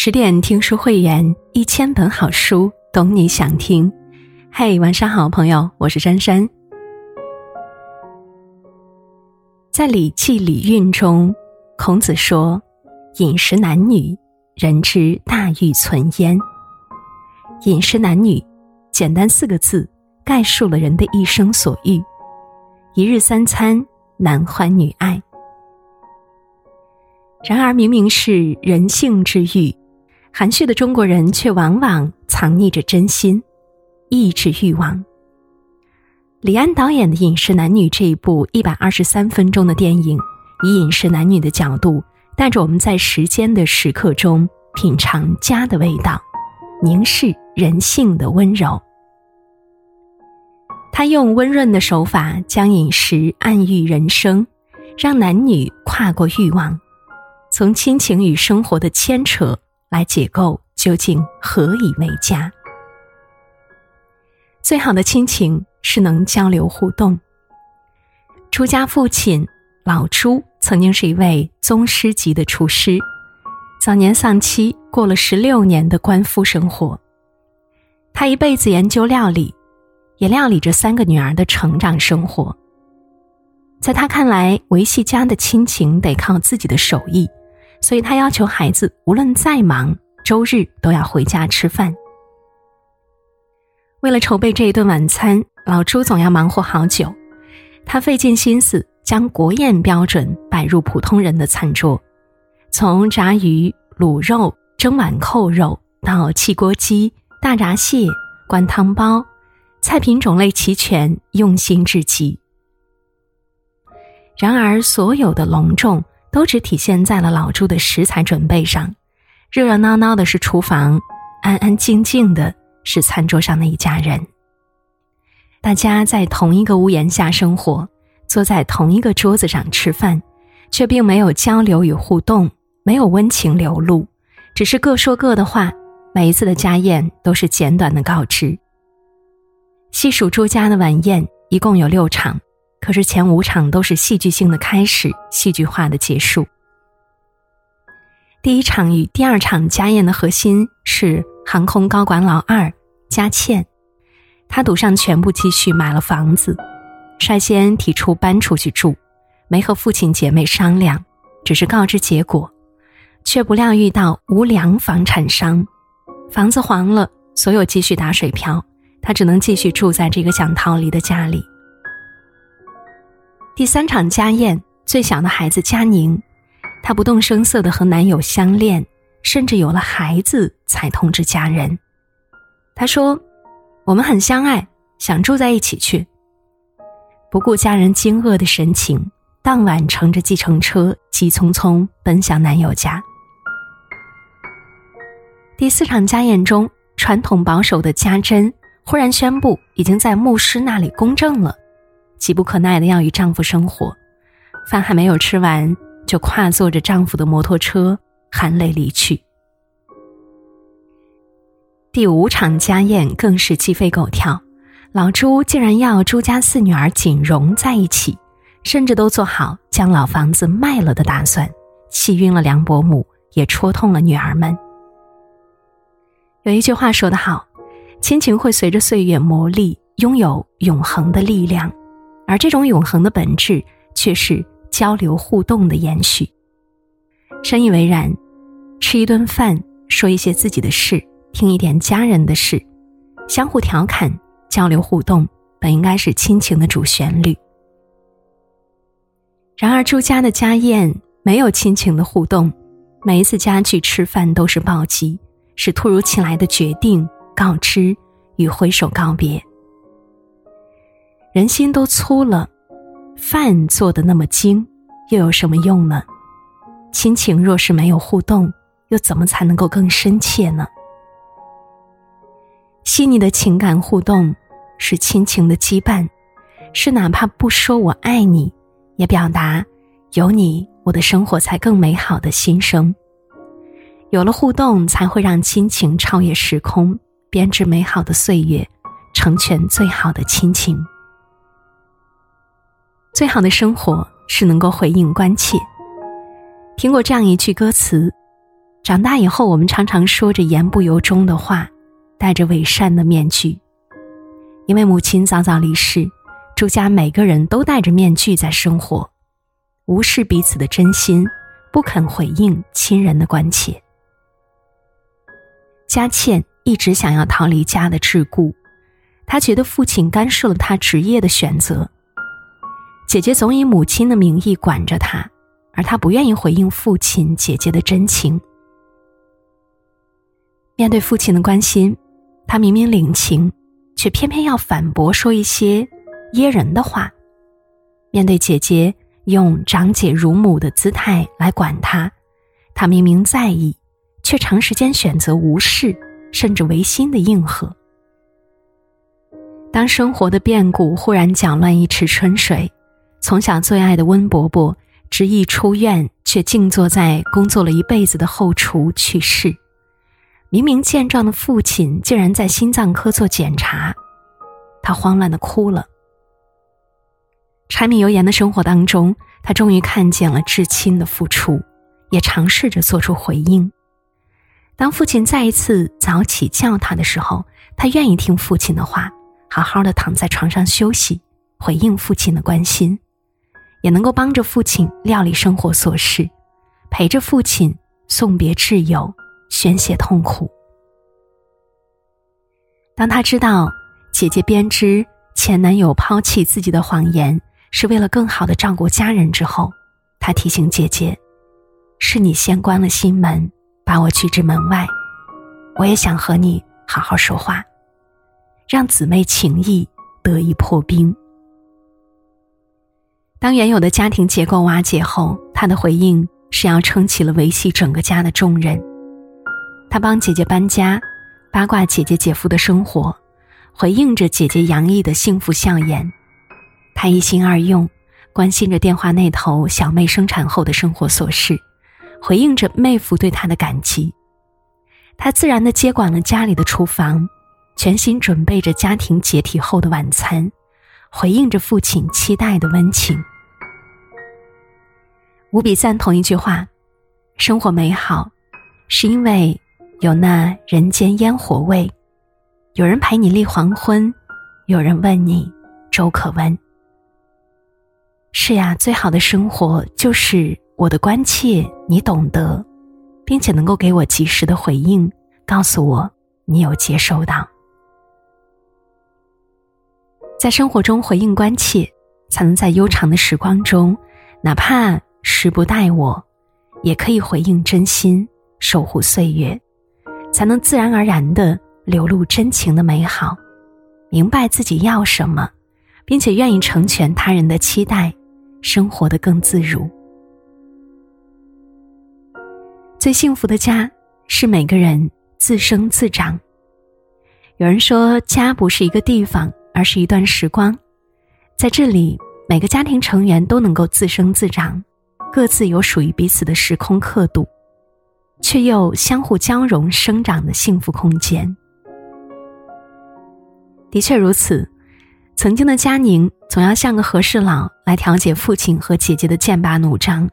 十点听书会员，一千本好书，懂你想听。嘿，晚上好，朋友，我是珊珊。在《礼记·礼运》中，孔子说：“饮食男女，人之大欲存焉。”饮食男女，简单四个字，概述了人的一生所欲。一日三餐，男欢女爱。然而，明明是人性之欲，含蓄的中国人却往往藏匿着真心，抑制欲望。李安导演的《饮食男女》这一部一百二十三分钟的电影，以饮食男女的角度，带着我们在时间的时刻中品尝家的味道，凝视人性的温柔。他用温润的手法将饮食暗喻人生，让男女跨过欲望。从亲情与生活的牵扯来解构，究竟何以为家？最好的亲情是能交流互动。朱家父亲老朱曾经是一位宗师级的厨师，早年丧妻，过了十六年的官夫生活。他一辈子研究料理，也料理着三个女儿的成长生活。在他看来，维系家的亲情得靠自己的手艺。所以他要求孩子无论再忙，周日都要回家吃饭。为了筹备这一顿晚餐，老朱总要忙活好久。他费尽心思将国宴标准摆入普通人的餐桌，从炸鱼、卤肉、蒸碗扣肉到汽锅鸡、大闸蟹、灌汤包，菜品种类齐全，用心至极。然而，所有的隆重。都只体现在了老朱的食材准备上，热热闹闹的是厨房，安安静静的是餐桌上的一家人。大家在同一个屋檐下生活，坐在同一个桌子上吃饭，却并没有交流与互动，没有温情流露，只是各说各的话。每一次的家宴都是简短的告知。细数朱家的晚宴，一共有六场。可是前五场都是戏剧性的开始，戏剧化的结束。第一场与第二场家宴的核心是航空高管老二佳倩，他赌上全部积蓄买了房子，率先提出搬出去住，没和父亲姐妹商量，只是告知结果，却不料遇到无良房产商，房子黄了，所有积蓄打水漂，他只能继续住在这个想逃离的家里。第三场家宴，最小的孩子佳宁，她不动声色的和男友相恋，甚至有了孩子才通知家人。她说：“我们很相爱，想住在一起去。”不顾家人惊愕的神情，当晚乘着计程车急匆匆奔向男友家。第四场家宴中，传统保守的家珍忽然宣布，已经在牧师那里公证了。急不可耐的要与丈夫生活，饭还没有吃完，就跨坐着丈夫的摩托车，含泪离去。第五场家宴更是鸡飞狗跳，老朱竟然要朱家四女儿锦荣在一起，甚至都做好将老房子卖了的打算，气晕了梁伯母，也戳痛了女儿们。有一句话说得好，亲情会随着岁月磨砺，拥有永恒的力量。而这种永恒的本质，却是交流互动的延续。深以为然，吃一顿饭，说一些自己的事，听一点家人的事，相互调侃、交流互动，本应该是亲情的主旋律。然而，朱家的家宴没有亲情的互动，每一次家聚吃饭都是暴击，是突如其来的决定、告知与挥手告别。人心都粗了，饭做的那么精，又有什么用呢？亲情若是没有互动，又怎么才能够更深切呢？细腻的情感互动是亲情的羁绊，是哪怕不说我爱你，也表达有你，我的生活才更美好的心声。有了互动，才会让亲情超越时空，编织美好的岁月，成全最好的亲情。最好的生活是能够回应关切。听过这样一句歌词：“长大以后，我们常常说着言不由衷的话，戴着伪善的面具。因为母亲早早离世，朱家每个人都戴着面具在生活，无视彼此的真心，不肯回应亲人的关切。佳倩一直想要逃离家的桎梏，她觉得父亲干涉了她职业的选择。姐姐总以母亲的名义管着她，而她不愿意回应父亲姐姐的真情。面对父亲的关心，他明明领情，却偏偏要反驳，说一些噎人的话。面对姐姐用长姐如母的姿态来管他，他明明在意。却长时间选择无视，甚至违心的应和。当生活的变故忽然搅乱一池春水，从小最爱的温伯伯执意出院，却静坐在工作了一辈子的后厨去世。明明健壮的父亲竟然在心脏科做检查，他慌乱的哭了。柴米油盐的生活当中，他终于看见了至亲的付出，也尝试着做出回应。当父亲再一次早起叫他的时候，他愿意听父亲的话，好好的躺在床上休息，回应父亲的关心，也能够帮着父亲料理生活琐事，陪着父亲送别挚友，宣泄痛苦。当他知道姐姐编织前男友抛弃自己的谎言是为了更好的照顾家人之后，他提醒姐姐：“是你先关了心门。”把我拒之门外，我也想和你好好说话，让姊妹情谊得以破冰。当原有的家庭结构瓦解后，他的回应是要撑起了维系整个家的重任。他帮姐姐搬家，八卦姐姐姐夫的生活，回应着姐姐洋溢的幸福笑颜。他一心二用，关心着电话那头小妹生产后的生活琐事。回应着妹夫对他的感激，他自然的接管了家里的厨房，全心准备着家庭解体后的晚餐，回应着父亲期待的温情。无比赞同一句话：生活美好，是因为有那人间烟火味，有人陪你立黄昏，有人问你粥可温。是呀，最好的生活就是。我的关切你懂得，并且能够给我及时的回应，告诉我你有接收到。在生活中回应关切，才能在悠长的时光中，哪怕时不待我，也可以回应真心，守护岁月，才能自然而然的流露真情的美好，明白自己要什么，并且愿意成全他人的期待，生活的更自如。最幸福的家是每个人自生自长。有人说，家不是一个地方，而是一段时光，在这里，每个家庭成员都能够自生自长，各自有属于彼此的时空刻度，却又相互交融生长的幸福空间。的确如此，曾经的佳宁总要像个和事佬来调解父亲和姐姐的剑拔弩张。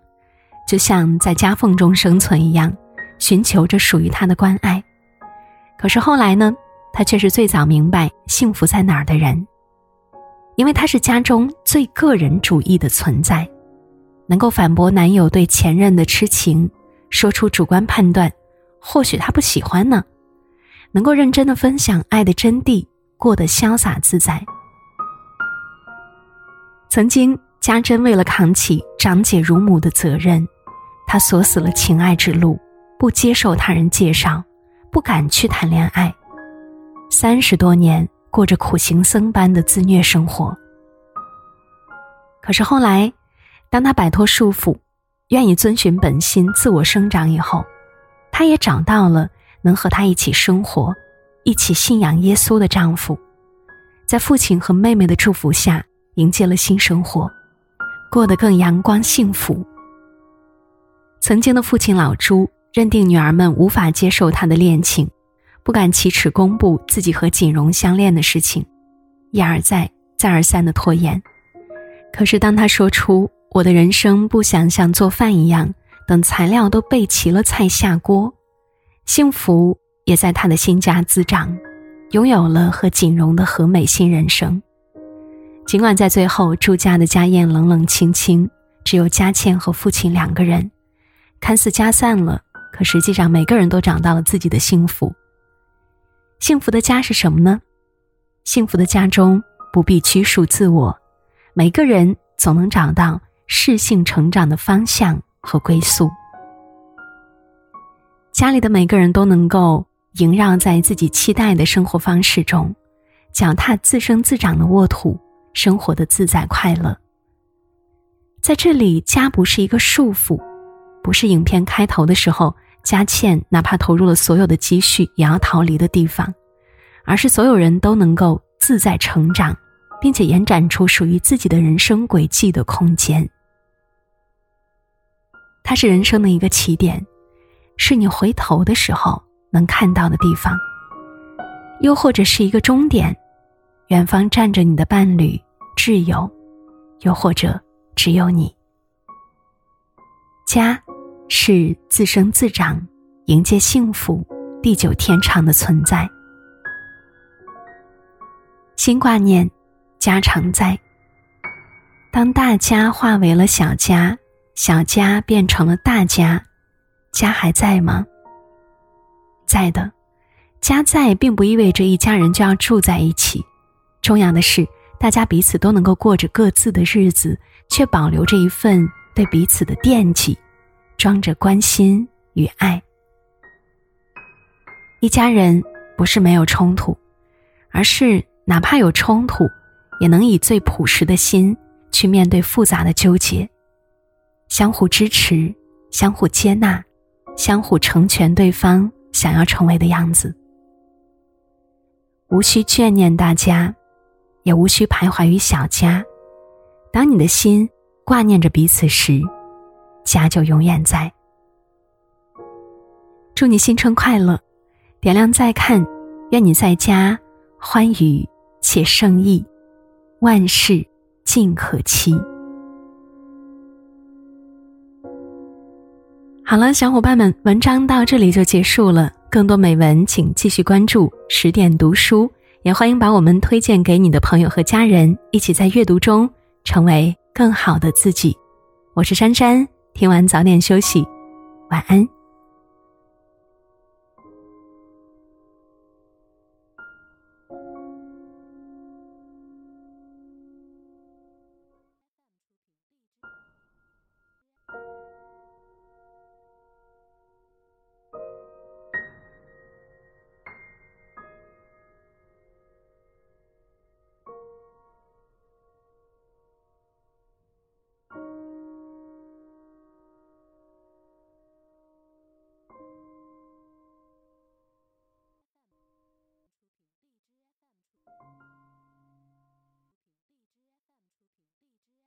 就像在夹缝中生存一样，寻求着属于他的关爱。可是后来呢，他却是最早明白幸福在哪儿的人，因为他是家中最个人主义的存在，能够反驳男友对前任的痴情，说出主观判断，或许他不喜欢呢，能够认真的分享爱的真谛，过得潇洒自在。曾经，家珍为了扛起长姐如母的责任。她锁死了情爱之路，不接受他人介绍，不敢去谈恋爱，三十多年过着苦行僧般的自虐生活。可是后来，当他摆脱束缚，愿意遵循本心、自我生长以后，他也找到了能和他一起生活、一起信仰耶稣的丈夫，在父亲和妹妹的祝福下，迎接了新生活，过得更阳光幸福。曾经的父亲老朱认定女儿们无法接受他的恋情，不敢启齿公布自己和锦荣相恋的事情，一而再、再而三的拖延。可是当他说出“我的人生不想像做饭一样，等材料都备齐了菜下锅，幸福也在他的新家滋长，拥有了和锦荣的和美新人生。尽管在最后朱家的家宴冷冷清清，只有佳倩和父亲两个人，看似家散了，可实际上每个人都找到了自己的幸福。幸福的家是什么呢？幸福的家中不必拘束自我，每个人总能找到适性成长的方向和归宿。家里的每个人都能够萦绕在自己期待的生活方式中，脚踏自生自长的沃土。生活的自在快乐，在这里，家不是一个束缚，不是影片开头的时候，佳倩哪怕投入了所有的积蓄也要逃离的地方，而是所有人都能够自在成长，并且延展出属于自己的人生轨迹的空间。它是人生的一个起点，是你回头的时候能看到的地方，又或者是一个终点，远方站着你的伴侣。挚友，又或者只有你。家，是自生自长、迎接幸福、地久天长的存在。心挂念，家常在。当大家化为了小家，小家变成了大家，家还在吗？在的，家在并不意味着一家人就要住在一起。重要的是。大家彼此都能够过着各自的日子，却保留着一份对彼此的惦记，装着关心与爱。一家人不是没有冲突，而是哪怕有冲突，也能以最朴实的心去面对复杂的纠结，相互支持，相互接纳，相互成全对方想要成为的样子，无需眷念大家。也无需徘徊于小家，当你的心挂念着彼此时，家就永远在。祝你新春快乐，点亮再看，愿你在家欢愉且胜意，万事尽可期。好了，小伙伴们，文章到这里就结束了，更多美文请继续关注十点读书。也欢迎把我们推荐给你的朋友和家人，一起在阅读中成为更好的自己。我是珊珊，听完早点休息，晚安。